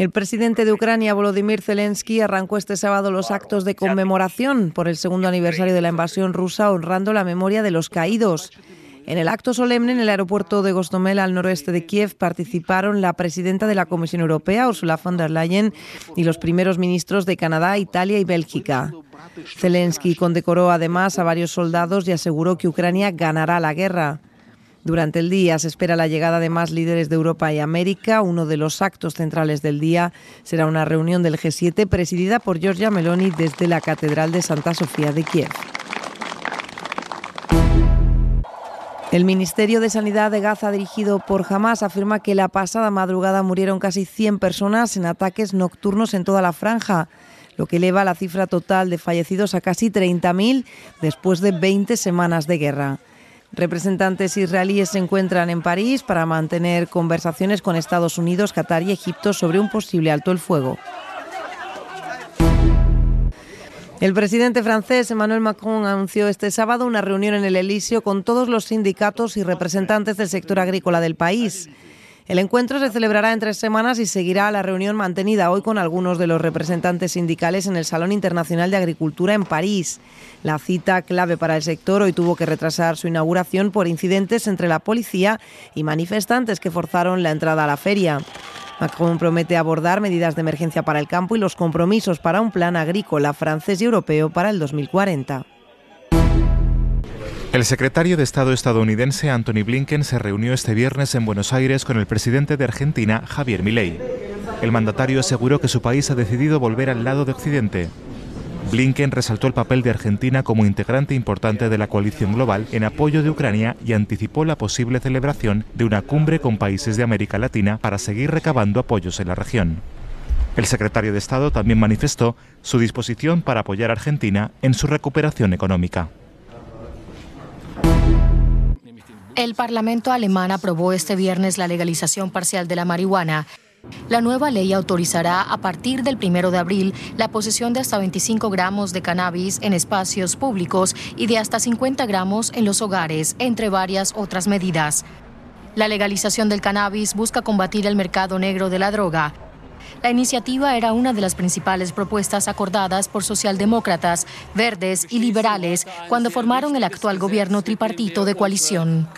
El presidente de Ucrania, Volodymyr Zelensky, arrancó este sábado los actos de conmemoración por el segundo aniversario de la invasión rusa, honrando la memoria de los caídos. En el acto solemne en el aeropuerto de Gostomel, al noroeste de Kiev, participaron la presidenta de la Comisión Europea, Ursula von der Leyen, y los primeros ministros de Canadá, Italia y Bélgica. Zelensky condecoró además a varios soldados y aseguró que Ucrania ganará la guerra. Durante el día se espera la llegada de más líderes de Europa y América. Uno de los actos centrales del día será una reunión del G7 presidida por Giorgia Meloni desde la Catedral de Santa Sofía de Kiev. El Ministerio de Sanidad de Gaza, dirigido por Hamas, afirma que la pasada madrugada murieron casi 100 personas en ataques nocturnos en toda la franja, lo que eleva la cifra total de fallecidos a casi 30.000 después de 20 semanas de guerra. Representantes israelíes se encuentran en París para mantener conversaciones con Estados Unidos, Qatar y Egipto sobre un posible alto el fuego. El presidente francés Emmanuel Macron anunció este sábado una reunión en el Elíseo con todos los sindicatos y representantes del sector agrícola del país. El encuentro se celebrará en tres semanas y seguirá la reunión mantenida hoy con algunos de los representantes sindicales en el Salón Internacional de Agricultura en París. La cita clave para el sector hoy tuvo que retrasar su inauguración por incidentes entre la policía y manifestantes que forzaron la entrada a la feria. Macron promete abordar medidas de emergencia para el campo y los compromisos para un plan agrícola francés y europeo para el 2040. El secretario de Estado estadounidense Anthony Blinken se reunió este viernes en Buenos Aires con el presidente de Argentina, Javier Milei. El mandatario aseguró que su país ha decidido volver al lado de Occidente. Blinken resaltó el papel de Argentina como integrante importante de la coalición global en apoyo de Ucrania y anticipó la posible celebración de una cumbre con países de América Latina para seguir recabando apoyos en la región. El secretario de Estado también manifestó su disposición para apoyar a Argentina en su recuperación económica. El Parlamento alemán aprobó este viernes la legalización parcial de la marihuana. La nueva ley autorizará a partir del primero de abril la posesión de hasta 25 gramos de cannabis en espacios públicos y de hasta 50 gramos en los hogares, entre varias otras medidas. La legalización del cannabis busca combatir el mercado negro de la droga. La iniciativa era una de las principales propuestas acordadas por socialdemócratas, verdes y liberales cuando formaron el actual gobierno tripartito de coalición.